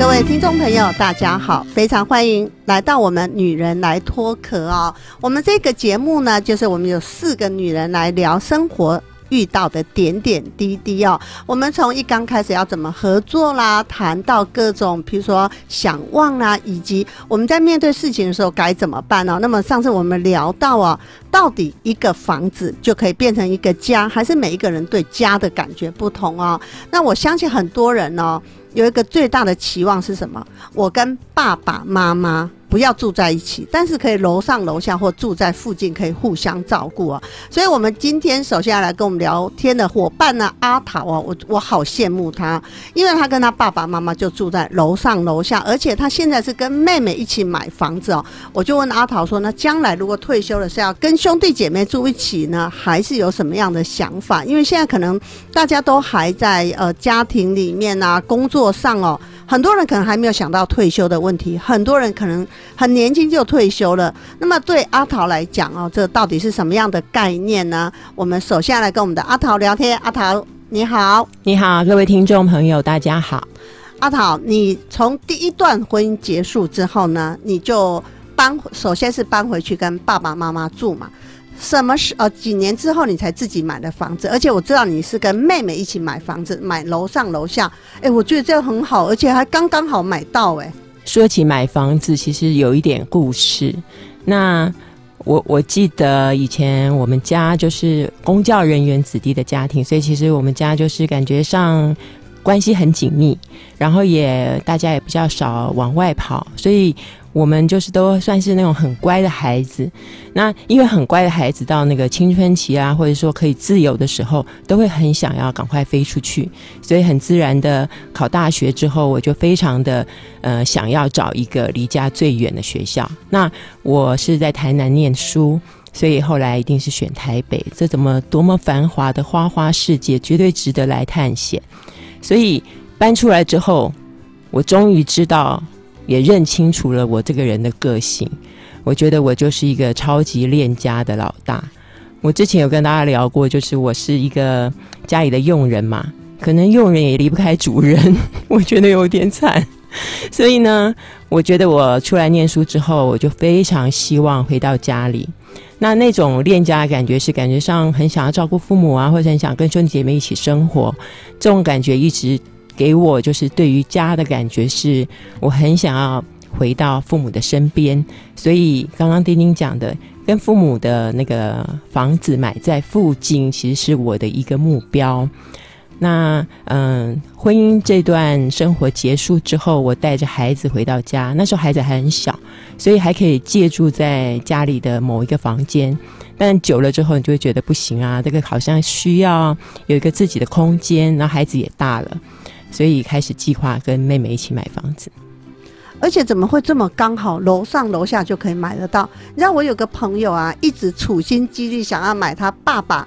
各位听众朋友，大家好，非常欢迎来到我们《女人来脱壳》哦。我们这个节目呢，就是我们有四个女人来聊生活遇到的点点滴滴哦。我们从一刚开始要怎么合作啦，谈到各种，比如说想望啦，以及我们在面对事情的时候该怎么办呢、那么上次我们聊到啊，到底一个房子就可以变成一个家，还是每一个人对家的感觉不同哦？那我相信很多人哦。有一个最大的期望是什么？我跟爸爸妈妈不要住在一起，但是可以楼上楼下或住在附近，可以互相照顾啊。所以，我们今天首先要来跟我们聊天的伙伴呢，阿桃啊，我我好羡慕他，因为他跟他爸爸妈妈就住在楼上楼下，而且他现在是跟妹妹一起买房子哦。我就问阿桃说，那将来如果退休了是要跟兄弟姐妹住一起呢，还是有什么样的想法？因为现在可能大家都还在呃家庭里面啊，工作上哦，很多人可能还没有想到退休的问题，很多人可能很年轻就退休了。那么对阿桃来讲哦，这到底是什么样的概念呢？我们首先来跟我们的阿桃聊天。阿桃你好，你好，各位听众朋友，大家好。阿桃，你从第一段婚姻结束之后呢，你就搬，首先是搬回去跟爸爸妈妈住嘛。什么是呃几年之后你才自己买的房子？而且我知道你是跟妹妹一起买房子，买楼上楼下。哎，我觉得这样很好，而且还刚刚好买到哎。说起买房子，其实有一点故事。那我我记得以前我们家就是公教人员子弟的家庭，所以其实我们家就是感觉上关系很紧密，然后也大家也比较少往外跑，所以我们就是都算是那种很乖的孩子。那因为很乖的孩子到那个青春期啊，或者说可以自由的时候，都会很想要赶快飞出去，所以很自然的考大学之后，我就非常的呃想要找一个离家最远的学校。那我是在台南念书。所以后来一定是选台北，这怎么多么繁华的花花世界，绝对值得来探险。所以搬出来之后，我终于知道，也认清楚了我这个人的个性。我觉得我就是一个超级恋家的老大。我之前有跟大家聊过，就是我是一个家里的佣人嘛，可能佣人也离不开主人，我觉得有点惨。所以呢，我觉得我出来念书之后，我就非常希望回到家里。那那种恋家的感觉是感觉上很想要照顾父母啊，或者很想跟兄弟姐妹一起生活，这种感觉一直给我就是对于家的感觉是，我很想要回到父母的身边。所以刚刚丁丁讲的，跟父母的那个房子买在附近，其实是我的一个目标。那嗯，婚姻这段生活结束之后，我带着孩子回到家，那时候孩子还很小，所以还可以借住在家里的某一个房间。但久了之后，你就会觉得不行啊，这个好像需要有一个自己的空间，然后孩子也大了，所以开始计划跟妹妹一起买房子。而且怎么会这么刚好，楼上楼下就可以买得到？你知道我有个朋友啊，一直处心积虑想要买他爸爸，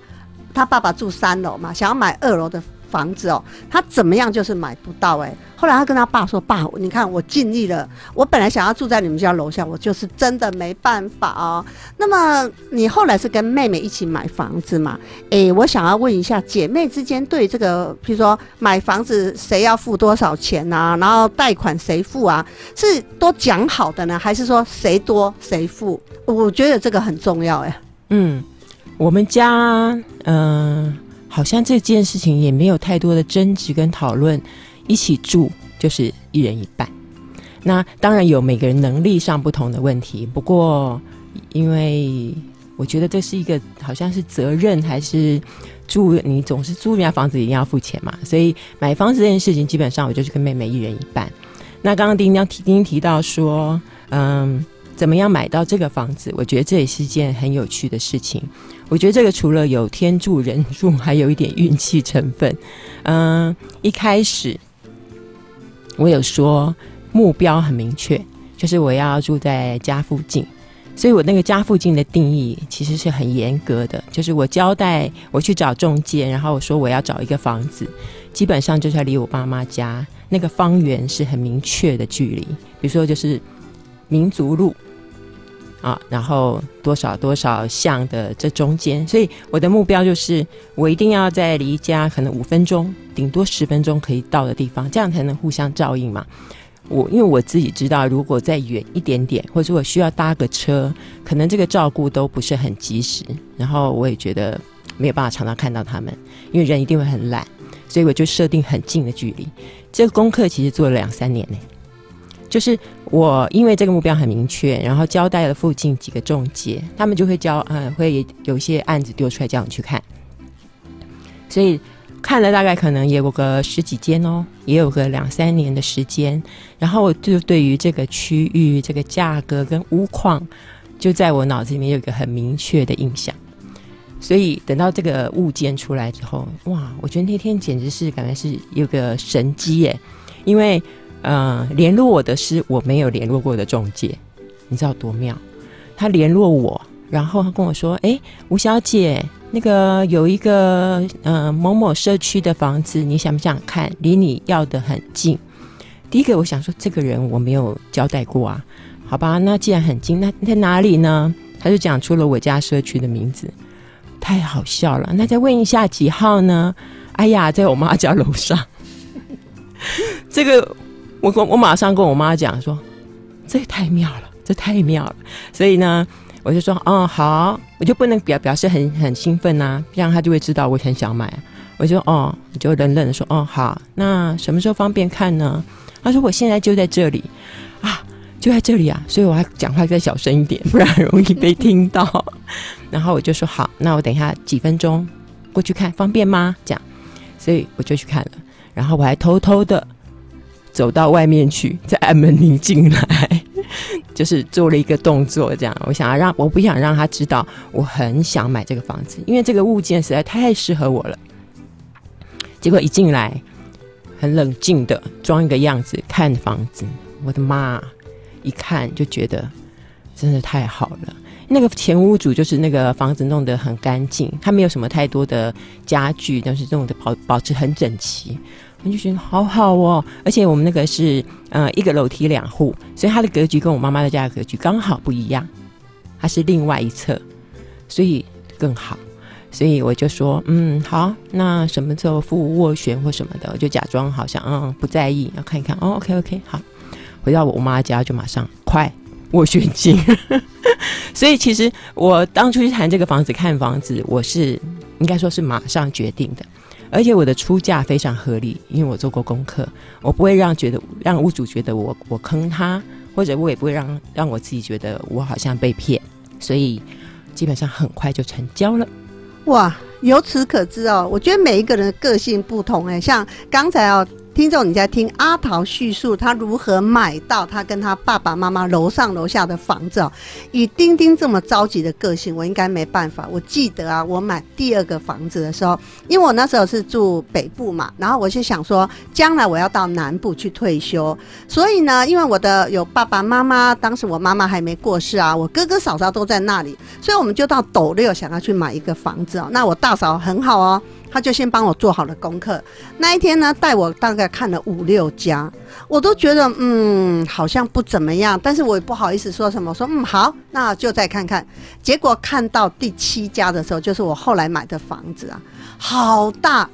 他爸爸住三楼嘛，想要买二楼的。房子哦，他怎么样就是买不到哎。后来他跟他爸说：“爸，你看我尽力了，我本来想要住在你们家楼下，我就是真的没办法哦。”那么你后来是跟妹妹一起买房子嘛？哎，我想要问一下，姐妹之间对这个，譬如说买房子谁要付多少钱啊？然后贷款谁付啊？是都讲好的呢，还是说谁多谁付？我觉得这个很重要哎。嗯，我们家嗯。好像这件事情也没有太多的争执跟讨论，一起住就是一人一半。那当然有每个人能力上不同的问题，不过因为我觉得这是一个好像是责任，还是住你总是租人家房子一定要付钱嘛，所以买房子这件事情基本上我就是跟妹妹一人一半。那刚刚丁丁提丁提到说，嗯。怎么样买到这个房子？我觉得这也是件很有趣的事情。我觉得这个除了有天助人助，还有一点运气成分。嗯，一开始我有说目标很明确，就是我要住在家附近。所以我那个家附近的定义其实是很严格的，就是我交代我去找中介，然后我说我要找一个房子，基本上就是要离我爸妈家那个方圆是很明确的距离，比如说就是民族路啊，然后多少多少项的这中间，所以我的目标就是我一定要在离家可能五分钟，顶多十分钟可以到的地方，这样才能互相照应嘛。我因为我自己知道，如果再远一点点，或者我需要搭个车，可能这个照顾都不是很及时。然后我也觉得没有办法常常看到他们，因为人一定会很懒，所以我就设定很近的距离。这个功课其实做了两三年呢，就是我因为这个目标很明确，然后交代了附近几个中介，他们就会交，嗯，会有些案子丢出来叫你去看，所以。看了大概可能也有个十几间哦，也有个两三年的时间，然后就对于这个区域、这个价格跟屋况，就在我脑子里面有一个很明确的印象。所以等到这个物件出来之后，哇，我觉得那天简直是感觉是有个神机耶！因为呃，联络我的是我没有联络过的中介，你知道多妙？他联络我，然后他跟我说：“哎，吴小姐。”那个有一个呃某某社区的房子，你想不想看？离你要的很近。第一个我想说，这个人我没有交代过啊。好吧，那既然很近，那在哪里呢？他就讲出了我家社区的名字，太好笑了。那再问一下几号呢？哎呀，在我妈家楼上。这个我我我马上跟我妈讲说，这也太妙了，这太妙了。所以呢。我就说，哦，好，我就不能表表示很很兴奋呐，这样他就会知道我很想买。我就哦，我就冷冷的说，哦，好，那什么时候方便看呢？他说我现在就在这里啊，就在这里啊，所以我还讲话再小声一点，不然容易被听到。然后我就说好，那我等一下几分钟过去看，方便吗？这样，所以我就去看了，然后我还偷偷的走到外面去，再按门铃进来。就是做了一个动作，这样我想要让我不想让他知道我很想买这个房子，因为这个物件实在太适合我了。结果一进来，很冷静的装一个样子看房子，我的妈！一看就觉得真的太好了。那个前屋主就是那个房子弄得很干净，他没有什么太多的家具，但是弄的保保持很整齐。我就觉得好好哦，而且我们那个是呃一个楼梯两户，所以它的格局跟我妈妈的家的格局刚好不一样，它是另外一侧，所以更好。所以我就说，嗯，好，那什么时候付斡旋或什么的，我就假装好像嗯不在意，要看一看。哦，OK OK，好，回到我妈家就马上快斡旋金。所以其实我当初去谈这个房子看房子，我是应该说是马上决定的。而且我的出价非常合理，因为我做过功课，我不会让觉得让屋主觉得我我坑他，或者我也不会让让我自己觉得我好像被骗，所以基本上很快就成交了。哇，由此可知哦，我觉得每一个人的个性不同哎，像刚才哦。听众，你在听阿桃叙述他如何买到他跟他爸爸妈妈楼上楼下的房子哦。以丁丁这么着急的个性，我应该没办法。我记得啊，我买第二个房子的时候，因为我那时候是住北部嘛，然后我就想说，将来我要到南部去退休，所以呢，因为我的有爸爸妈妈，当时我妈妈还没过世啊，我哥哥嫂嫂都在那里，所以我们就到斗六想要去买一个房子哦。那我大嫂很好哦。他就先帮我做好了功课，那一天呢，带我大概看了五六家，我都觉得嗯，好像不怎么样，但是我也不好意思说什么，说嗯好，那就再看看。结果看到第七家的时候，就是我后来买的房子啊，好大，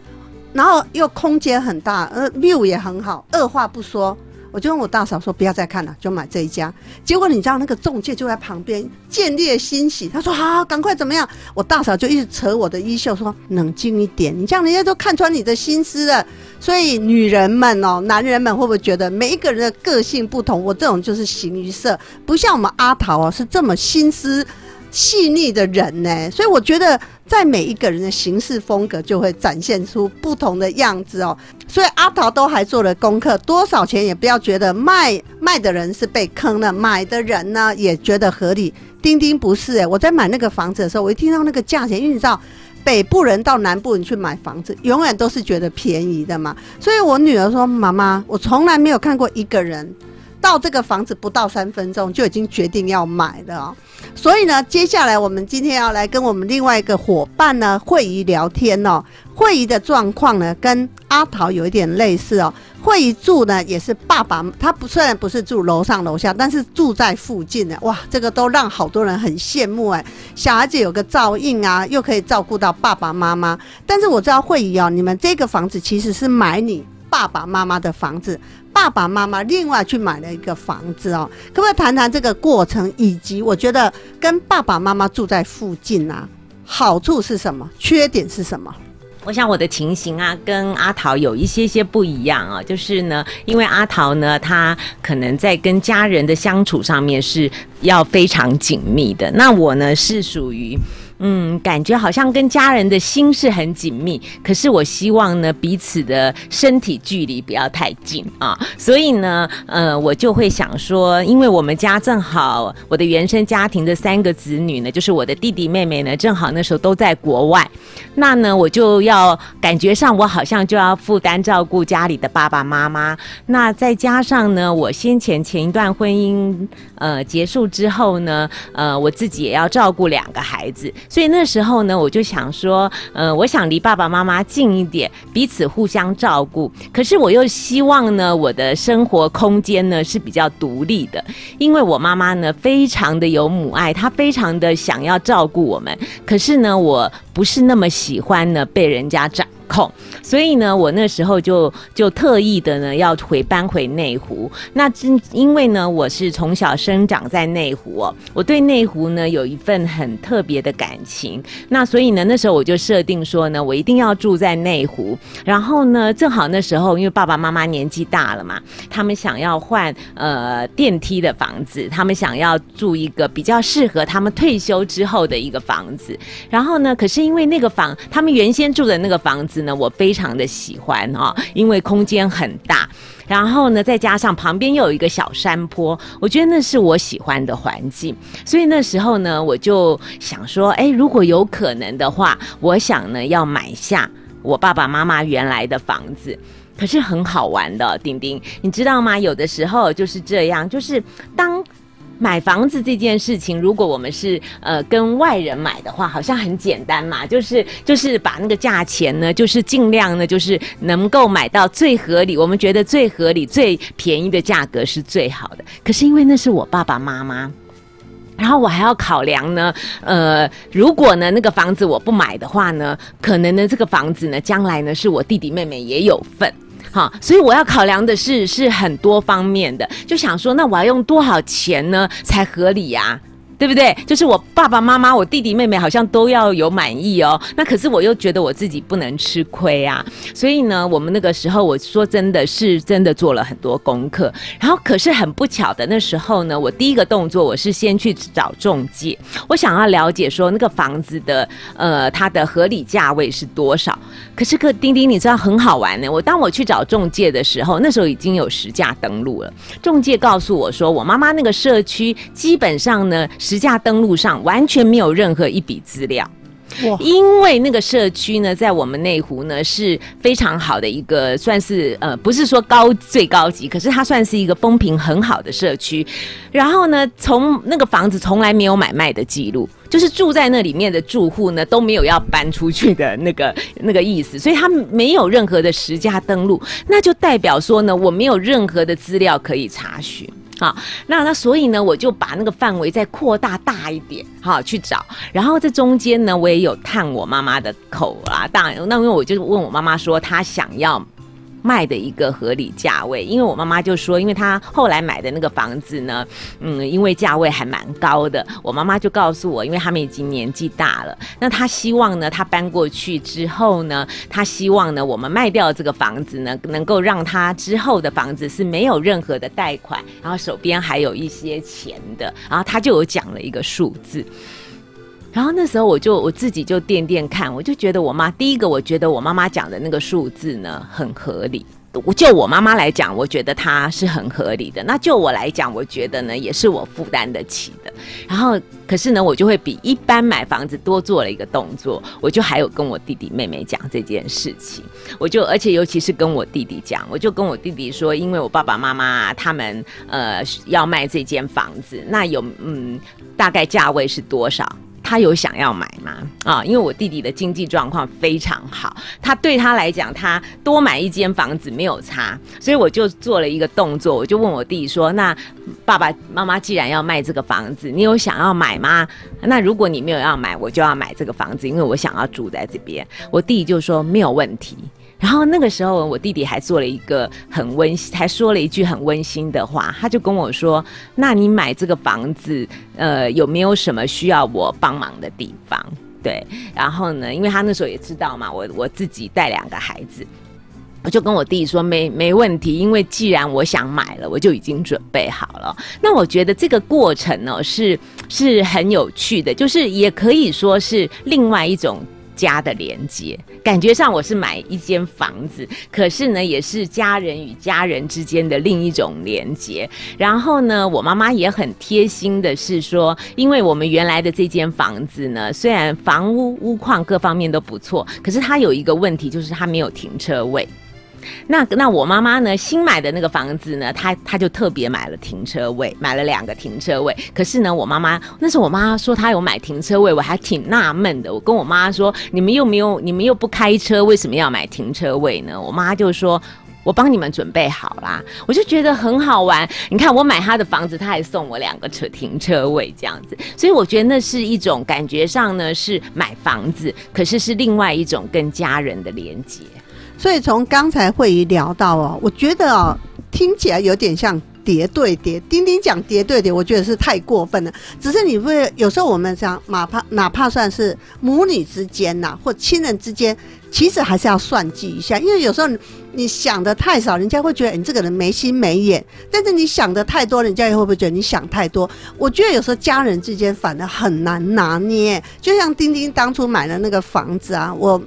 然后又空间很大，呃，view 也很好，二话不说。我就跟我大嫂说不要再看了，就买这一家。结果你知道那个中介就在旁边，见猎欣喜。他说好，赶快怎么样？我大嫂就一直扯我的衣袖说冷静一点，你这样人家都看穿你的心思了。所以女人们哦，男人们会不会觉得每一个人的个性不同？我这种就是形于色，不像我们阿桃哦，是这么心思。细腻的人呢，所以我觉得在每一个人的行事风格就会展现出不同的样子哦。所以阿桃都还做了功课，多少钱也不要觉得卖卖的人是被坑了，买的人呢也觉得合理。丁丁不是哎，我在买那个房子的时候，我一听到那个价钱，因为你知道北部人到南部人去买房子，永远都是觉得便宜的嘛。所以我女儿说：“妈妈，我从来没有看过一个人。”到这个房子不到三分钟就已经决定要买的哦。所以呢，接下来我们今天要来跟我们另外一个伙伴呢慧仪聊天哦。慧仪的状况呢，跟阿桃有一点类似哦。慧仪住呢也是爸爸，他不虽然不是住楼上楼下，但是住在附近的哇，这个都让好多人很羡慕哎。小孩子有个照应啊，又可以照顾到爸爸妈妈。但是我知道慧仪哦，你们这个房子其实是买你爸爸妈妈的房子，爸爸妈妈另外去买了一个房子哦。可不可以谈谈这个过程，以及我觉得跟爸爸妈妈住在附近啊，好处是什么，缺点是什么？我想我的情形啊，跟阿桃有一些些不一样啊，就是呢，因为阿桃呢，他可能在跟家人的相处上面是要非常紧密的，那我呢是属于。嗯，感觉好像跟家人的心是很紧密，可是我希望呢，彼此的身体距离不要太近啊。所以呢，呃，我就会想说，因为我们家正好我的原生家庭的三个子女呢，就是我的弟弟妹妹呢，正好那时候都在国外，那呢，我就要感觉上我好像就要负担照顾家里的爸爸妈妈。那再加上呢，我先前前一段婚姻呃结束之后呢，呃，我自己也要照顾两个孩子。所以那时候呢，我就想说，呃，我想离爸爸妈妈近一点，彼此互相照顾。可是我又希望呢，我的生活空间呢是比较独立的，因为我妈妈呢非常的有母爱，她非常的想要照顾我们。可是呢，我不是那么喜欢呢被人家掌。控，所以呢，我那时候就就特意的呢要回搬回内湖。那真因为呢，我是从小生长在内湖哦，我对内湖呢有一份很特别的感情。那所以呢，那时候我就设定说呢，我一定要住在内湖。然后呢，正好那时候因为爸爸妈妈年纪大了嘛，他们想要换呃电梯的房子，他们想要住一个比较适合他们退休之后的一个房子。然后呢，可是因为那个房，他们原先住的那个房子。呢，我非常的喜欢哦，因为空间很大，然后呢，再加上旁边又有一个小山坡，我觉得那是我喜欢的环境。所以那时候呢，我就想说，哎，如果有可能的话，我想呢要买下我爸爸妈妈原来的房子。可是很好玩的，丁丁，你知道吗？有的时候就是这样，就是当。买房子这件事情，如果我们是呃跟外人买的话，好像很简单嘛，就是就是把那个价钱呢，就是尽量呢，就是能够买到最合理，我们觉得最合理、最便宜的价格是最好的。可是因为那是我爸爸妈妈，然后我还要考量呢，呃，如果呢那个房子我不买的话呢，可能呢这个房子呢将来呢是我弟弟妹妹也有份。好，所以我要考量的是是很多方面的，就想说，那我要用多少钱呢才合理呀？对不对？就是我爸爸妈妈、我弟弟妹妹好像都要有满意哦。那可是我又觉得我自己不能吃亏啊。所以呢，我们那个时候我说真的是真的做了很多功课。然后可是很不巧的，那时候呢，我第一个动作我是先去找中介，我想要了解说那个房子的呃它的合理价位是多少。可是个丁丁，你知道很好玩呢。我当我去找中介的时候，那时候已经有实价登录了。中介告诉我说，我妈妈那个社区基本上呢。实价登录上完全没有任何一笔资料，因为那个社区呢，在我们内湖呢是非常好的一个，算是呃不是说高最高级，可是它算是一个风评很好的社区。然后呢，从那个房子从来没有买卖的记录，就是住在那里面的住户呢都没有要搬出去的那个 那个意思，所以他没有任何的实价登录，那就代表说呢，我没有任何的资料可以查询。好，那那所以呢，我就把那个范围再扩大大一点，好去找。然后这中间呢，我也有探我妈妈的口啊，当然，那因为我就问我妈妈说，她想要。卖的一个合理价位，因为我妈妈就说，因为她后来买的那个房子呢，嗯，因为价位还蛮高的，我妈妈就告诉我，因为他们已经年纪大了，那她希望呢，她搬过去之后呢，她希望呢，我们卖掉这个房子呢，能够让她之后的房子是没有任何的贷款，然后手边还有一些钱的，然后她就有讲了一个数字。然后那时候我就我自己就掂掂看，我就觉得我妈第一个，我觉得我妈妈讲的那个数字呢很合理，我就我妈妈来讲，我觉得它是很合理的。那就我来讲，我觉得呢，也是我负担得起的。然后，可是呢，我就会比一般买房子多做了一个动作，我就还有跟我弟弟妹妹讲这件事情。我就而且尤其是跟我弟弟讲，我就跟我弟弟说，因为我爸爸妈妈他们呃要卖这间房子，那有嗯大概价位是多少？他有想要买吗？啊，因为我弟弟的经济状况非常好，他对他来讲，他多买一间房子没有差，所以我就做了一个动作，我就问我弟说：“那爸爸妈妈既然要卖这个房子，你有想要买吗？那如果你没有要买，我就要买这个房子，因为我想要住在这边。”我弟弟就说：“没有问题。”然后那个时候，我弟弟还做了一个很温馨，还说了一句很温馨的话，他就跟我说：“那你买这个房子，呃，有没有什么需要我帮忙的地方？”对，然后呢，因为他那时候也知道嘛，我我自己带两个孩子，我就跟我弟弟说：“没没问题，因为既然我想买了，我就已经准备好了。”那我觉得这个过程呢，是是很有趣的，就是也可以说是另外一种。家的连接，感觉上我是买一间房子，可是呢，也是家人与家人之间的另一种连接。然后呢，我妈妈也很贴心的是说，因为我们原来的这间房子呢，虽然房屋屋况各方面都不错，可是它有一个问题，就是它没有停车位。那那我妈妈呢？新买的那个房子呢？她她就特别买了停车位，买了两个停车位。可是呢，我妈妈那时候我妈说她有买停车位，我还挺纳闷的。我跟我妈说：“你们又没有，你们又不开车，为什么要买停车位呢？”我妈就说：“我帮你们准备好啦。”我就觉得很好玩。你看，我买她的房子，她还送我两个车停车位这样子。所以我觉得那是一种感觉上呢是买房子，可是是另外一种跟家人的连接。所以从刚才会议聊到哦，我觉得哦，听起来有点像叠对叠。丁丁讲叠对叠，我觉得是太过分了。只是你会有时候我们讲，哪怕哪怕算是母女之间呐，或亲人之间，其实还是要算计一下。因为有时候你想的太少，人家会觉得你这个人没心没眼；但是你想的太多，人家也会不会觉得你想太多？我觉得有时候家人之间反而很难拿捏。就像丁丁当初买的那个房子啊，我。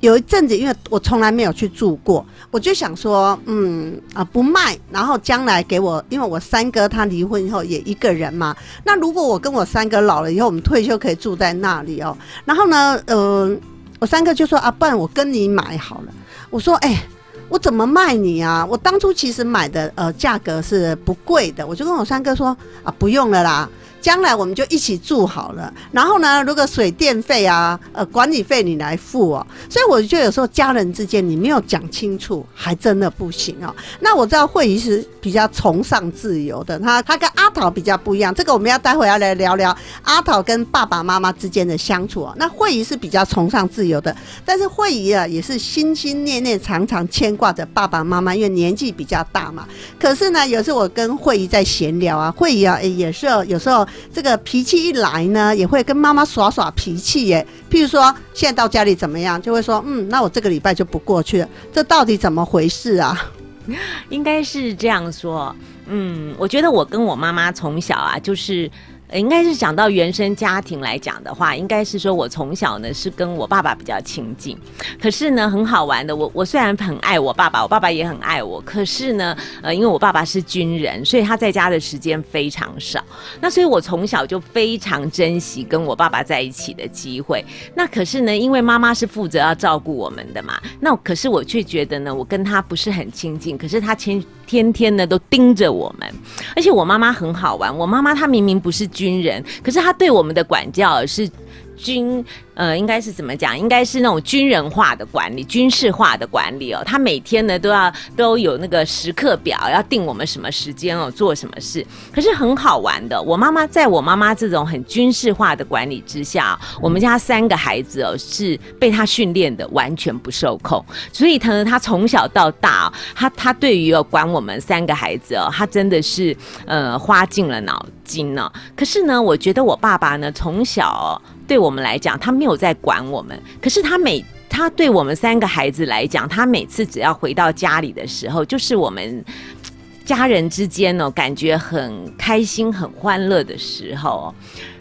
有一阵子，因为我从来没有去住过，我就想说，嗯啊，不卖，然后将来给我，因为我三哥他离婚以后也一个人嘛，那如果我跟我三哥老了以后，我们退休可以住在那里哦。然后呢，呃，我三哥就说啊，不然我跟你买好了。我说，哎，我怎么卖你啊？我当初其实买的呃价格是不贵的，我就跟我三哥说啊，不用了啦。将来我们就一起住好了，然后呢，如果水电费啊、呃管理费你来付哦，所以我觉得有时候家人之间你没有讲清楚，还真的不行哦。那我知道会议是比较崇尚自由的，他他跟阿桃比较不一样，这个我们要待会要来聊聊阿桃跟爸爸妈妈之间的相处哦。那会议是比较崇尚自由的，但是会议啊也是心心念念、常常牵挂着爸爸妈妈，因为年纪比较大嘛。可是呢，有时候我跟会议在闲聊啊，会议啊也是有时候。这个脾气一来呢，也会跟妈妈耍耍脾气耶。譬如说，现在到家里怎么样，就会说，嗯，那我这个礼拜就不过去了。这到底怎么回事啊？应该是这样说，嗯，我觉得我跟我妈妈从小啊，就是。应该是讲到原生家庭来讲的话，应该是说我从小呢是跟我爸爸比较亲近。可是呢，很好玩的，我我虽然很爱我爸爸，我爸爸也很爱我。可是呢，呃，因为我爸爸是军人，所以他在家的时间非常少。那所以我从小就非常珍惜跟我爸爸在一起的机会。那可是呢，因为妈妈是负责要照顾我们的嘛，那可是我却觉得呢，我跟他不是很亲近。可是他亲天天呢都盯着我们，而且我妈妈很好玩。我妈妈她明明不是军人，可是她对我们的管教是军。呃，应该是怎么讲？应该是那种军人化的管理、军事化的管理哦。他每天呢都要都有那个时刻表，要定我们什么时间哦，做什么事。可是很好玩的，我妈妈在我妈妈这种很军事化的管理之下，我们家三个孩子哦是被他训练的完全不受控。所以他呢，他从小到大，他他对于哦管我们三个孩子哦，他真的是呃花尽了脑筋呢。可是呢，我觉得我爸爸呢从小对我们来讲，他有在管我们，可是他每他对我们三个孩子来讲，他每次只要回到家里的时候，就是我们 家人之间哦，感觉很开心、很欢乐的时候。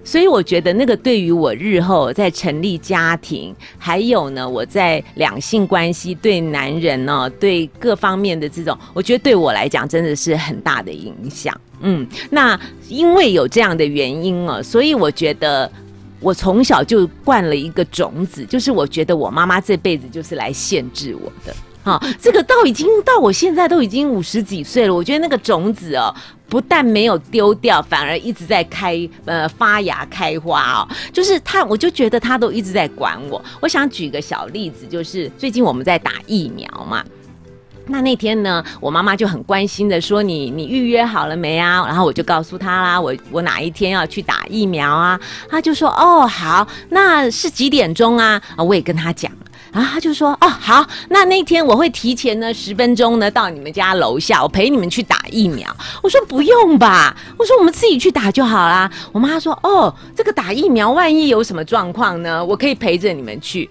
所以我觉得那个对于我日后在成立家庭，还有呢，我在两性关系对男人呢，对各方面的这种，我觉得对我来讲真的是很大的影响。嗯，那因为有这样的原因哦，所以我觉得我从小就灌了一个种子，就是我觉得我妈妈这辈子就是来限制我的。好，这个到已经到我现在都已经五十几岁了，我觉得那个种子哦，不但没有丢掉，反而一直在开呃发芽开花哦。就是他，我就觉得他都一直在管我。我想举个小例子，就是最近我们在打疫苗嘛。那那天呢，我妈妈就很关心的说：“你你预约好了没啊？”然后我就告诉她啦，我我哪一天要去打疫苗啊？她就说：“哦，好，那是几点钟啊？”啊，我也跟她讲。然后他就说：“哦，好，那那天我会提前呢十分钟呢到你们家楼下，我陪你们去打疫苗。”我说：“不用吧，我说我们自己去打就好啦。”我妈说：“哦，这个打疫苗万一有什么状况呢？我可以陪着你们去。”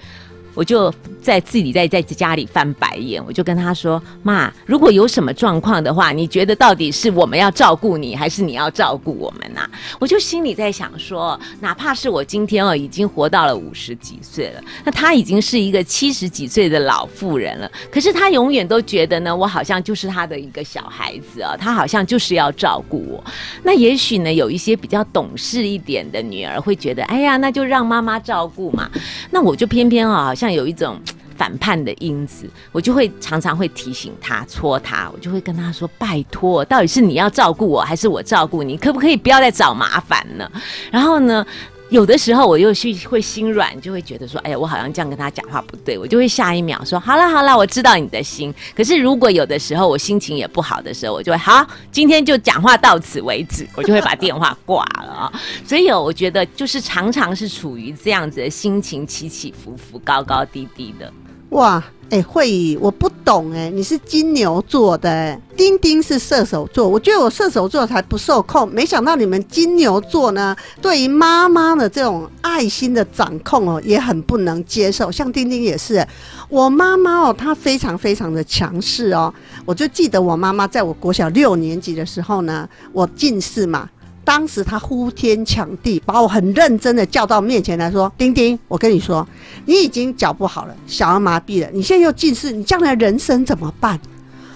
我就在自己在在家里翻白眼，我就跟他说：“妈，如果有什么状况的话，你觉得到底是我们要照顾你，还是你要照顾我们呐？”我就心里在想说，哪怕是我今天哦已经活到了五十几岁了，那他已经是一个七十几岁的老妇人了，可是他永远都觉得呢，我好像就是他的一个小孩子啊，他好像就是要照顾我。那也许呢，有一些比较懂事一点的女儿会觉得，哎呀，那就让妈妈照顾嘛。那我就偏偏啊。像有一种反叛的因子，我就会常常会提醒他、戳他，我就会跟他说：“拜托，到底是你要照顾我，还是我照顾你？可不可以不要再找麻烦了？”然后呢？有的时候我又去会心软，就会觉得说，哎呀，我好像这样跟他讲话不对，我就会下一秒说，好了好了，我知道你的心。可是如果有的时候我心情也不好的时候，我就会好，今天就讲话到此为止，我就会把电话挂了啊。所以，我觉得就是常常是处于这样子的心情起起伏伏、高高低低的。哇，哎，慧宇，我不懂哎，你是金牛座的，丁丁是射手座，我觉得我射手座才不受控，没想到你们金牛座呢，对于妈妈的这种爱心的掌控哦，也很不能接受。像丁丁也是，我妈妈哦，她非常非常的强势哦，我就记得我妈妈在我国小六年级的时候呢，我近视嘛。当时他呼天抢地，把我很认真的叫到面前来说：“丁丁，我跟你说，你已经脚不好了，小儿麻痹了，你现在又近视，你将来人生怎么办？”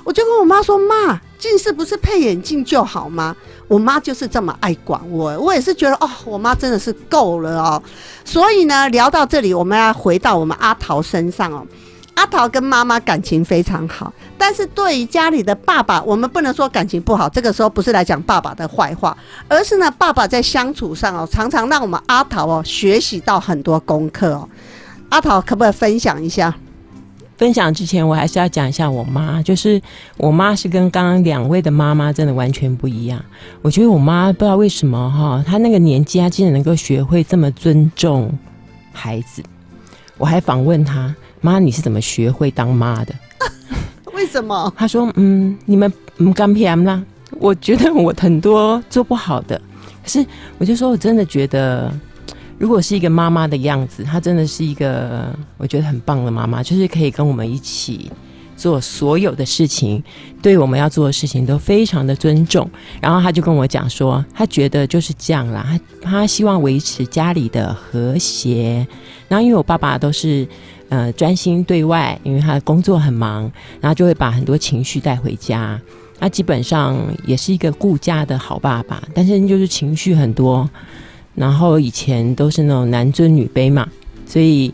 我就跟我妈说：“妈，近视不是配眼镜就好吗？”我妈就是这么爱管我，我也是觉得哦，我妈真的是够了哦。所以呢，聊到这里，我们要回到我们阿桃身上哦。阿桃跟妈妈感情非常好，但是对于家里的爸爸，我们不能说感情不好。这个时候不是来讲爸爸的坏话，而是呢，爸爸在相处上哦，常常让我们阿桃哦学习到很多功课哦。阿桃可不可以分享一下？分享之前，我还是要讲一下我妈，就是我妈是跟刚刚两位的妈妈真的完全不一样。我觉得我妈不知道为什么哈，她那个年纪，她竟然能够学会这么尊重孩子。我还访问她。妈，你是怎么学会当妈的？为什么？他说：“嗯，你们嗯刚 PM 啦。”我觉得我很多做不好的，可是我就说我真的觉得，如果是一个妈妈的样子，她真的是一个我觉得很棒的妈妈，就是可以跟我们一起做所有的事情，对我们要做的事情都非常的尊重。然后他就跟我讲说，他觉得就是这样啦，他他希望维持家里的和谐。然后因为我爸爸都是。呃，专心对外，因为他工作很忙，然后就会把很多情绪带回家。他基本上也是一个顾家的好爸爸，但是就是情绪很多。然后以前都是那种男尊女卑嘛，所以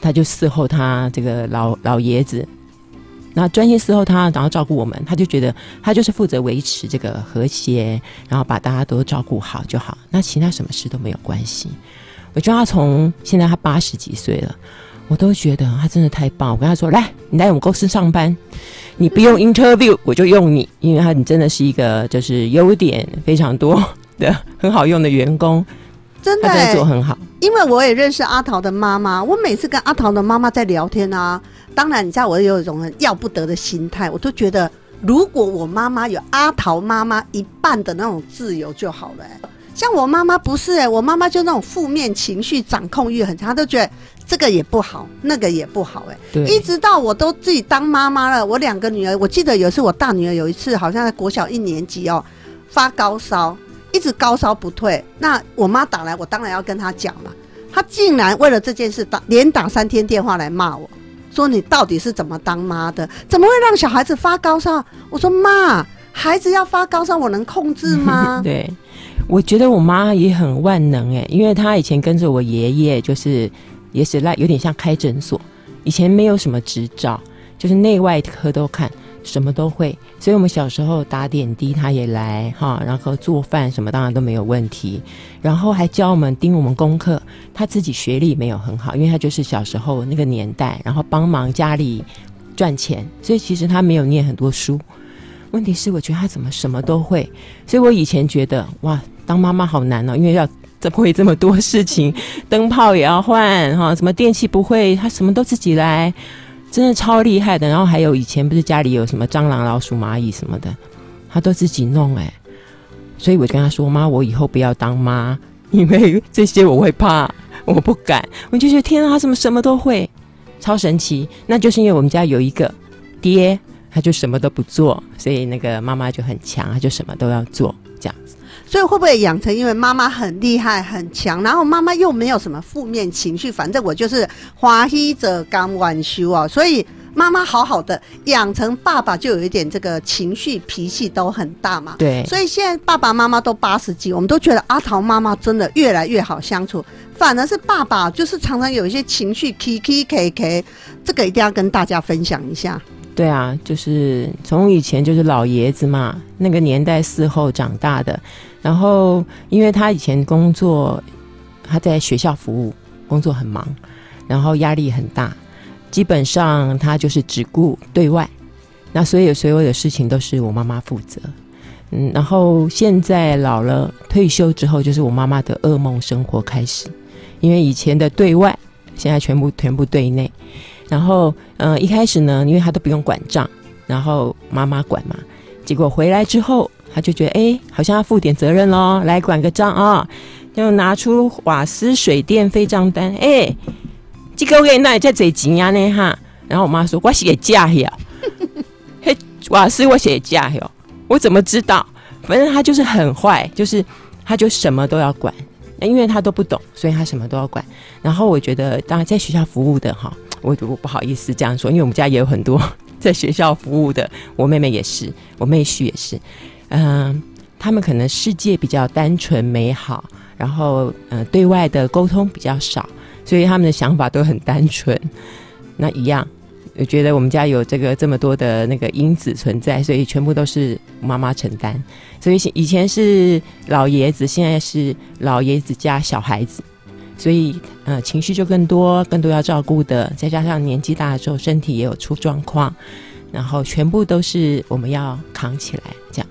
他就伺候他这个老老爷子，那专心伺候他，然后照顾我们。他就觉得他就是负责维持这个和谐，然后把大家都照顾好就好，那其他什么事都没有关系。我觉得他从现在他八十几岁了。我都觉得他真的太棒。我跟他说：“来，你来我们公司上班，你不用 interview，我就用你，因为他你真的是一个就是优点非常多的很好用的员工，真的做很好。因为我也认识阿桃的妈妈，我每次跟阿桃的妈妈在聊天啊，当然你知道我有一种很要不得的心态，我都觉得如果我妈妈有阿桃妈妈一半的那种自由就好了。”像我妈妈不是哎、我妈妈就那种负面情绪掌控欲很强，她都觉得这个也不好，那个也不好哎、对，一直到我都自己当妈妈了，我两个女儿，我记得有一次我大女儿有一次好像在国小一年级哦，发高烧，一直高烧不退。那我妈打来，我当然要跟她讲嘛。她竟然为了这件事打连打三天电话来骂我，说你到底是怎么当妈的？怎么会让小孩子发高烧？我说妈，孩子要发高烧，我能控制吗？对，我觉得我妈也很万能哎，因为她以前跟着我爷爷，就是也是来有点像开诊所，以前没有什么执照，就是内外科都看，什么都会。所以我们小时候打点滴，她也来哈，然后做饭什么当然都没有问题，然后还教我们盯我们功课。她自己学历没有很好，因为她就是小时候那个年代，然后帮忙家里赚钱，所以其实她没有念很多书。问题是，我觉得她怎么什么都会，所以我以前觉得哇，当妈妈好难哦，因为要怎么会这么多事情，灯泡也要换哈，什么电器不会，他什么都自己来，真的超厉害的。然后还有以前不是家里有什么蟑螂、老鼠、蚂蚁什么的，他都自己弄哎、所以我就跟他说，妈，我以后不要当妈，因为这些我会怕，我不敢。我就觉得天啊，他怎么什么都会，超神奇。那就是因为我们家有一个爹。他就什么都不做，所以那个妈妈就很强，他就什么都要做，这样子。所以会不会养成因为妈妈很厉害很强，然后妈妈又没有什么负面情绪，反正我就是华希者刚晚修啊，所以妈妈好好的养成爸爸就有一点这个情绪脾气都很大嘛。对，所以现在爸爸妈妈都八十几，我们都觉得阿桃妈妈真的越来越好相处，反而是爸爸就是常常有一些情绪 k k k k，这个一定要跟大家分享一下。对啊，就是从以前就是老爷子嘛，那个年代伺候长大的。然后，因为他以前工作，他在学校服务，工作很忙，然后压力很大，基本上他就是只顾对外，那所以所有的事情都是我妈妈负责。嗯，然后现在老了，退休之后就是我妈妈的噩梦生活开始，因为以前的对外，现在全部全部对内。然后，呃，一开始呢，因为他都不用管账，然后妈妈管嘛。结果回来之后，他就觉得，哎，好像要负点责任喽，来管个账啊，就拿出瓦斯、水电费账单，哎，这个月那也在这钱啊呢哈。然后我妈说，我写假呀，嘿，瓦斯我写假哟，我怎么知道？反正他就是很坏，就是他就什么都要管，因为他都不懂，所以他什么都要管。然后我觉得，当然在学校服务的哈。我我不好意思这样说，因为我们家也有很多 在学校服务的，我妹妹也是，我妹婿也是，嗯、他们可能世界比较单纯美好，然后呃对外的沟通比较少，所以他们的想法都很单纯。那一样，我觉得我们家有这个这么多的那个因子存在，所以全部都是妈妈承担。所以以前是老爷子，现在是老爷子加小孩子。所以，呃，情绪就更多，更多要照顾的，再加上年纪大了之后，身体也有出状况，然后全部都是我们要扛起来，这样。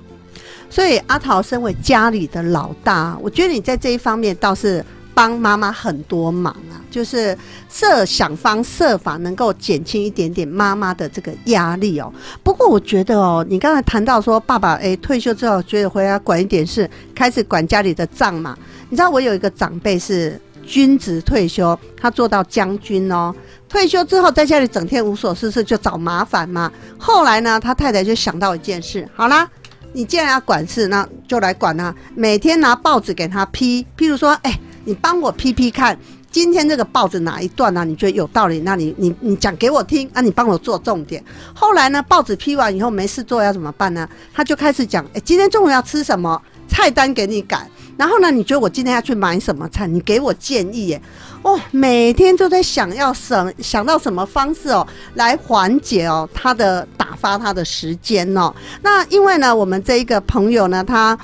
所以阿桃身为家里的老大，我觉得你在这一方面倒是帮妈妈很多忙啊，就是设想方设法能够减轻一点点妈妈的这个压力哦。不过我觉得哦，你刚才谈到说爸爸诶退休之后觉得回来管一点事，开始管家里的账嘛。你知道我有一个长辈是。军职退休，他做到将军哦。退休之后在家里整天无所事事，就找麻烦嘛。后来呢，他太太就想到一件事，好啦，你既然要管事，那就来管他。每天拿报纸给他批，譬如说，哎、你帮我批批看，今天这个报纸哪一段呢、啊？你觉得有道理？那你你你讲给我听，啊，你帮我做重点。后来呢，报纸批完以后没事做要怎么办呢？他就开始讲，哎、今天中午要吃什么？菜单给你改。然后呢？你觉得我今天要去买什么菜？你给我建议耶！哦，每天都在想要什想到什么方式哦，来缓解哦他的打发他的时间哦。那因为呢，我们这一个朋友呢，她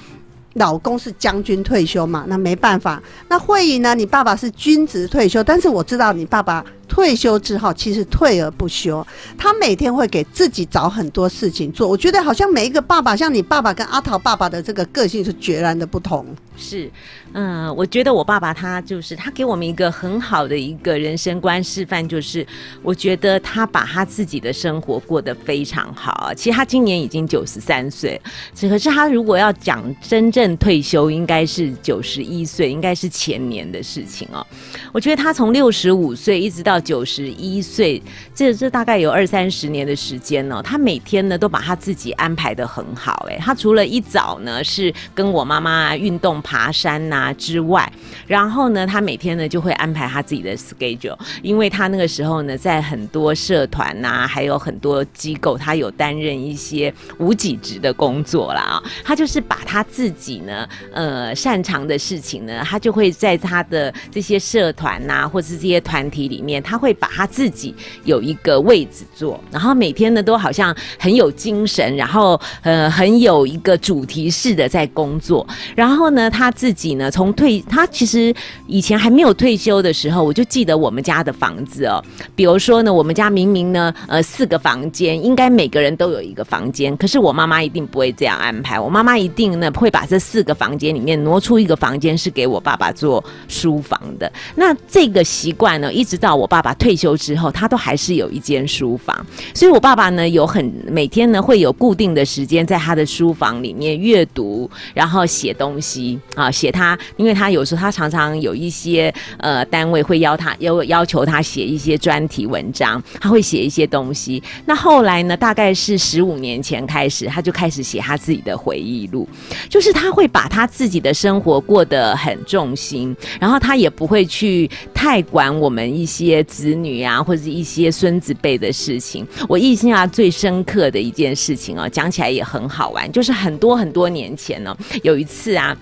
老公是将军退休嘛，那没办法。那慧仪呢，你爸爸是军职退休，但是我知道你爸爸退休之后其实退而不休，他每天会给自己找很多事情做。我觉得好像每一个爸爸，像你爸爸跟阿桃爸爸的这个个性是截然的不同。是，嗯，我觉得我爸爸他就是他给我们一个很好的一个人生观示范，就是我觉得他把他自己的生活过得非常好。其实他今年已经九十三岁，只可是他如果要讲真正退休，应该是九十一岁，应该是前年的事情哦。我觉得他从六十五岁一直到九十一岁，这这大概有二三十年的时间呢。他每天呢都把他自己安排的很好，哎，他除了一早呢是跟我妈妈运动。爬山呐之外，然后呢，他每天呢就会安排他自己的 schedule，因为他那个时候呢，在很多社团呐，还有很多机构，他有担任一些无给职的工作啦。啊。他就是把他自己呢，呃，擅长的事情呢，他就会在他的这些社团呐，或是这些团体里面，他会把他自己有一个位置坐，然后每天呢都好像很有精神，然后呃很有一个主题式的在工作，然后呢。他自己呢，从退他其实以前还没有退休的时候，我就记得我们家的房子哦。比如说呢，我们家明明呢，呃，四个房间，应该每个人都有一个房间，可是我妈妈一定不会这样安排。我妈妈一定呢会把这四个房间里面挪出一个房间是给我爸爸做书房的。那这个习惯呢，一直到我爸爸爸退休之后，他都还是有一间书房。所以我爸爸呢，有很每天呢会有固定的时间在他的书房里面阅读，然后写东西。啊，写他，因为他有时候他常常有一些呃单位会邀他，要要求他写一些专题文章，他会写一些东西。那后来呢，大概是十五年前开始，他就开始写他自己的回忆录，就是他会把他自己的生活过得很重心，然后他也不会去太管我们一些子女啊或者一些孙子辈的事情。我印象最深刻的一件事情哦，讲起来也很好玩，就是很多很多年前呢，有一次啊。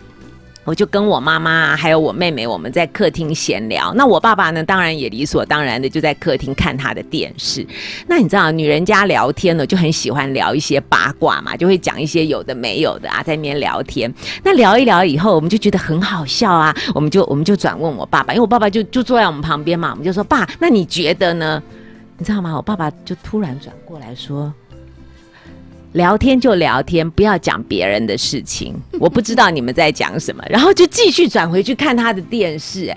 我就跟我妈妈还有我妹妹，我们在客厅闲聊。那我爸爸呢，当然也理所当然的就在客厅看他的电视。那你知道，女人家聊天呢，就很喜欢聊一些八卦嘛，就会讲一些有的没有的啊，在那边聊天。那聊一聊以后，我们就觉得很好笑啊，我们就我们就转问我爸爸，因为我爸爸就就坐在我们旁边嘛，我们就说爸，那你觉得呢？你知道吗？我爸爸就突然转过来说。聊天就聊天，不要讲别人的事情。我不知道你们在讲什么，然后就继续转回去看他的电视。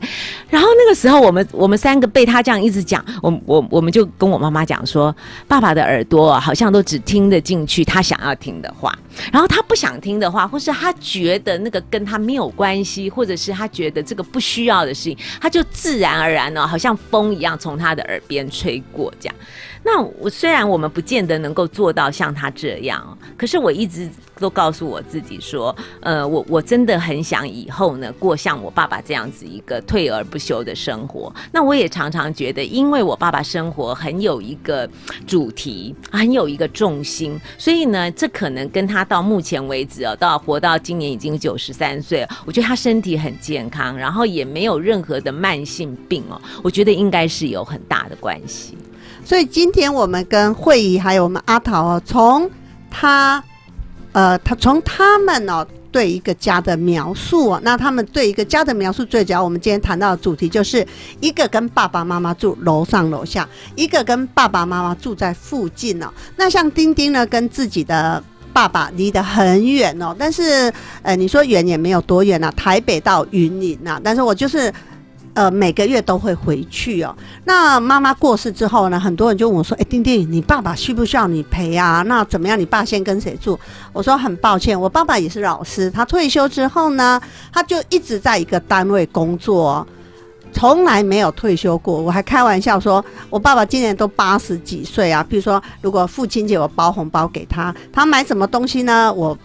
然后那个时候，我们我们三个被他这样一直讲，我我我们就跟我妈妈讲说，爸爸的耳朵好像都只听得进去他想要听的话，然后他不想听的话，或是他觉得那个跟他没有关系，或者是他觉得这个不需要的事情，他就自然而然呢，好像风一样从他的耳边吹过这样。那我虽然我们不见得能够做到像他这样，可是我一直都告诉我自己说，呃，我我真的很想以后呢过像我爸爸这样子一个退而不休的生活。那我也常常觉得，因为我爸爸生活很有一个主题，很有一个重心，所以呢，这可能跟他到目前为止哦，到活到今年已经九十三岁，我觉得他身体很健康，然后也没有任何的慢性病哦，我觉得应该是有很大的关系。所以今天我们跟慧仪还有我们阿桃哦，从他呃，他从他们哦对一个家的描述哦，那他们对一个家的描述，最主要我们今天谈到的主题就是一个跟爸爸妈妈住楼上楼下，一个跟爸爸妈妈住在附近哦。那像丁丁呢，跟自己的爸爸离得很远哦，但是呃，你说远也没有多远呐，台北到云林呐，但是我就是。呃，每个月都会回去哦。那妈妈过世之后呢，很多人就问我说：“哎，丁丁，你爸爸需不需要你陪啊？那怎么样？你爸先跟谁住？”我说：“很抱歉，我爸爸也是老师，他退休之后呢，他就一直在一个单位工作，从来没有退休过。我还开玩笑说，我爸爸今年都八十几岁啊。比如说，如果父亲节我包红包给他，他买什么东西呢？我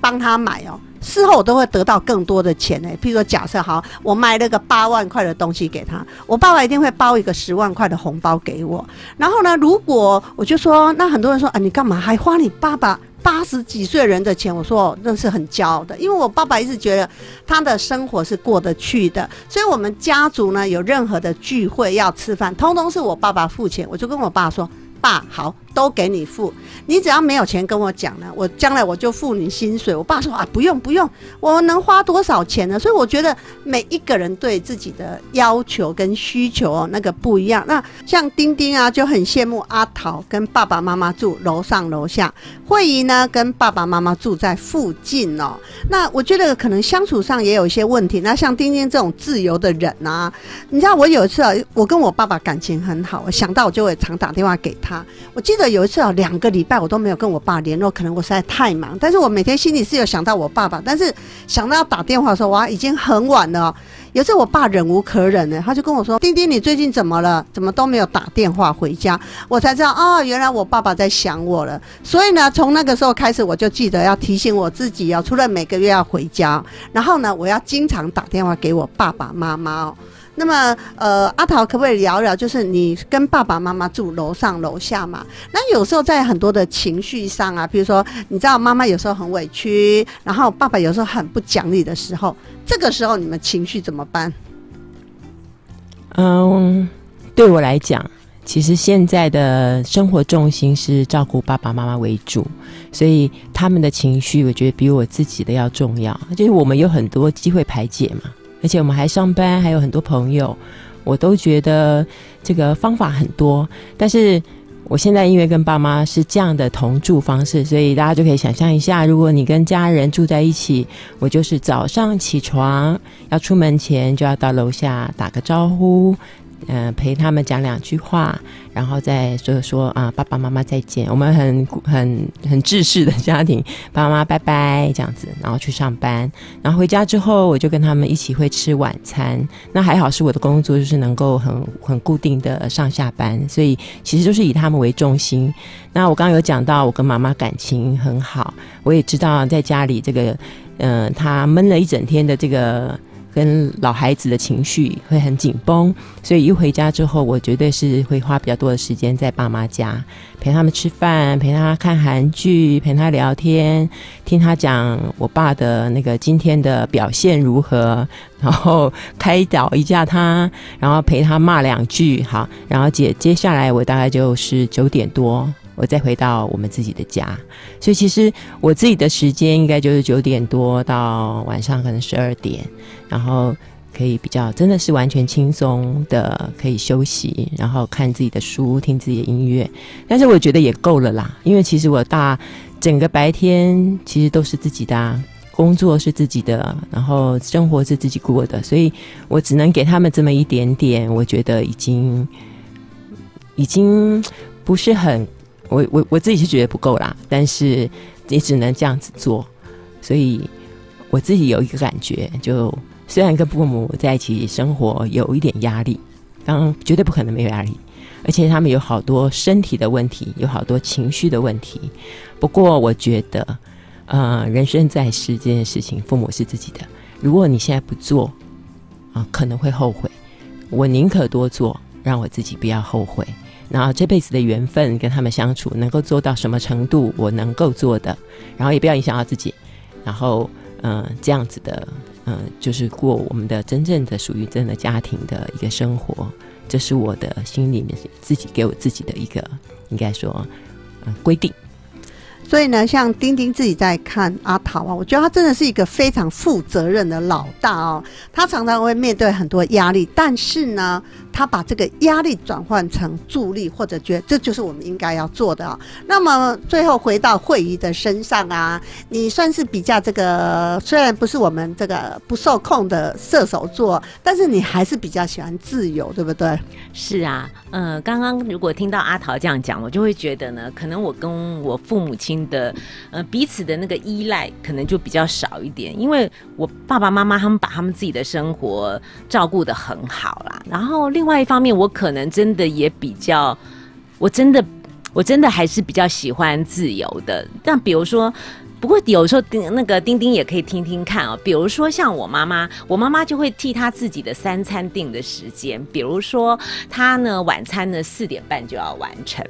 帮他买哦。”事后我都会得到更多的钱呢。譬如说，假设好，我买了个八万块的东西给他，我爸爸一定会包一个十万块的红包给我。然后呢，如果我就说，那很多人说啊，你干嘛还花你爸爸八十几岁人的钱？我说那是很骄傲的，因为我爸爸一直觉得他的生活是过得去的。所以，我们家族呢有任何的聚会要吃饭，通通是我爸爸付钱。我就跟我爸说。爸好，都给你付，你只要没有钱跟我讲呢，我将来我就付你薪水。我爸说啊，不用不用，我能花多少钱呢？所以我觉得每一个人对自己的要求跟需求哦，那个不一样。那像丁丁啊，就很羡慕阿桃跟爸爸妈妈住楼上楼下，慧仪呢跟爸爸妈妈住在附近哦。那我觉得可能相处上也有一些问题。那像丁丁这种自由的人啊，你知道我有一次啊，我跟我爸爸感情很好，我想到我就会常打电话给他。我记得有一次啊，两个礼拜我都没有跟我爸联络，可能我实在太忙。但是我每天心里是有想到我爸爸，但是想到要打电话说，哇，已经很晚了。有次我爸忍无可忍呢，他就跟我说：“丁丁，你最近怎么了？怎么都没有打电话回家？”我才知道哦，原来我爸爸在想我了。所以呢，从那个时候开始，我就记得要提醒我自己哦，除了每个月要回家，然后呢，我要经常打电话给我爸爸妈妈哦。那么，呃，阿桃可不可以聊聊？就是你跟爸爸妈妈住楼上楼下嘛？那有时候在很多的情绪上啊，比如说，你知道妈妈有时候很委屈，然后爸爸有时候很不讲理的时候，这个时候你们情绪怎么办？嗯，对我来讲，其实现在的生活重心是照顾爸爸妈妈为主，所以他们的情绪，我觉得比我自己的要重要。就是我们有很多机会排解嘛，而且我们还上班，还有很多朋友，我都觉得这个方法很多。但是我现在因为跟爸妈是这样的同住方式，所以大家就可以想象一下，如果你跟家人住在一起，我就是早上起床要出门前就要到楼下打个招呼。嗯，陪他们讲两句话，然后再说说啊，爸爸妈妈再见。我们很很很制式的家庭，爸爸妈妈拜拜这样子，然后去上班，然后回家之后，我就跟他们一起会吃晚餐。那还好是我的工作就是能够很很固定的上下班，所以其实就是以他们为重心。那我刚刚有讲到，我跟妈妈感情很好，我也知道在家里这个，嗯，他闷了一整天的这个。跟老孩子的情绪会很紧绷，所以一回家之后，我绝对是会花比较多的时间在爸妈家，陪他们吃饭，陪他看韩剧，陪他聊天，听他讲我爸的那个今天的表现如何，然后开导一下他，然后陪他骂两句，好，然后接接下来我大概就是九点多。我再回到我们自己的家，所以其实我自己的时间应该就是九点多到晚上可能十二点，然后可以比较真的是完全轻松的可以休息，然后看自己的书，听自己的音乐。但是我觉得也够了啦，因为其实我大整个白天其实都是自己的，工作是自己的，然后生活是自己过的，所以我只能给他们这么一点点，我觉得已经已经不是很。我我我自己是觉得不够啦，但是也只能这样子做，所以我自己有一个感觉，就虽然跟父母在一起生活有一点压力，当然绝对不可能没有压力，而且他们有好多身体的问题，有好多情绪的问题。不过我觉得，呃，人生在世这件事情，父母是自己的。如果你现在不做，啊，可能会后悔。我宁可多做，让我自己不要后悔。然后这辈子的缘分跟他们相处，能够做到什么程度，我能够做的，然后也不要影响到自己，然后嗯，这样子的嗯，就是过我们的真正的属于真的家庭的一个生活，这是我的心里面自己给我自己的一个应该说嗯规定。所以呢，像丁丁自己在看阿桃啊，我觉得他真的是一个非常负责任的老大哦。他常常会面对很多压力，但是呢，他把这个压力转换成助力，或者觉得这就是我们应该要做的。那么最后回到慧仪的身上啊，你算是比较这个，虽然不是我们这个不受控的射手座，但是你还是比较喜欢自由，对不对？是啊，呃，刚刚如果听到阿桃这样讲，我就会觉得呢，可能我跟我父母亲。的呃，彼此的那个依赖可能就比较少一点，因为我爸爸妈妈他们把他们自己的生活照顾的很好啦。然后另外一方面，我可能真的也比较，我真的我真的还是比较喜欢自由的。但比如说，不过有时候丁那个丁丁也可以听听看哦。比如说像我妈妈，我妈妈就会替她自己的三餐定的时间，比如说她呢晚餐呢四点半就要完成。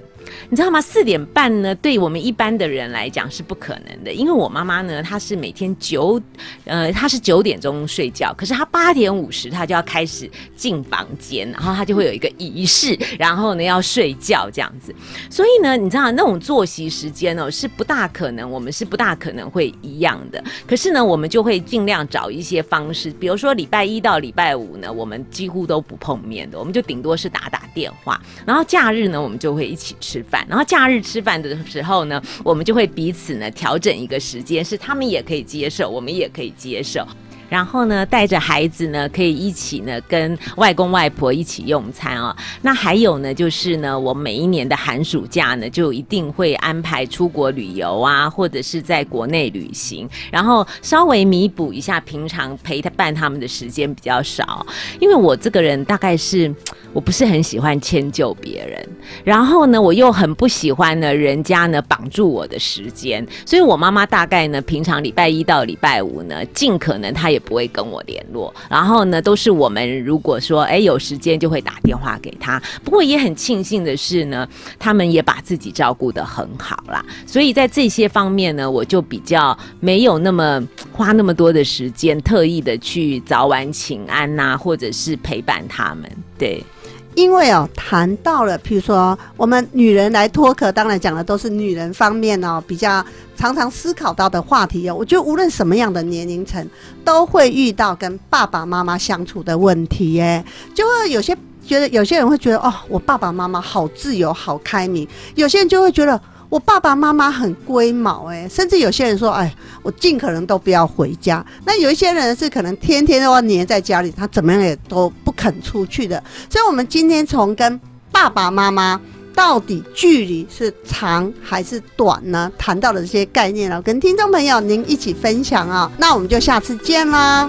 你知道吗？四点半呢，对我们一般的人来讲是不可能的，因为我妈妈呢，她是每天九，呃，她是九点钟睡觉，可是她八点五十她就要开始进房间，然后她就会有一个仪式，然后呢要睡觉这样子。所以呢，你知道那种作息时间哦，是不大可能，我们是不大可能会一样的。可是呢，我们就会尽量找一些方式，比如说礼拜一到礼拜五呢，我们几乎都不碰面的，我们就顶多是打打电话，然后假日呢，我们就会一起吃饭。然后假日吃饭的时候呢，我们就会彼此呢调整一个时间，是他们也可以接受，我们也可以接受。然后呢，带着孩子呢，可以一起呢跟外公外婆一起用餐哦。那还有呢，就是呢，我每一年的寒暑假呢，就一定会安排出国旅游啊，或者是在国内旅行，然后稍微弥补一下平常陪他伴他们的时间比较少。因为我这个人大概是我不是很喜欢迁就别人，然后呢，我又很不喜欢呢人家呢绑住我的时间，所以我妈妈大概呢平常礼拜一到礼拜五呢，尽可能她也。不会跟我联络，然后呢，都是我们如果说哎有时间就会打电话给她。不过也很庆幸的是呢，他们也把自己照顾得很好啦。所以在这些方面呢，我就比较没有那么花那么多的时间，特意的去早晚请安呐，或者是陪伴他们。对。因为哦，谈到了，譬如说，我们女人来脱壳，当然讲的都是女人方面哦，比较常常思考到的话题哦。我觉得无论什么样的年龄层，都会遇到跟爸爸妈妈相处的问题耶。就会有些觉得，有些人会觉得哦，我爸爸妈妈好自由、好开明；有些人就会觉得。我爸爸妈妈很龟毛哎，甚至有些人说，哎，我尽可能都不要回家。那有一些人是可能天天都要黏在家里，他怎么样也都不肯出去的。所以，我们今天从跟爸爸妈妈到底距离是长还是短呢，谈到了这些概念了，跟听众朋友您一起分享啊。那我们就下次见啦。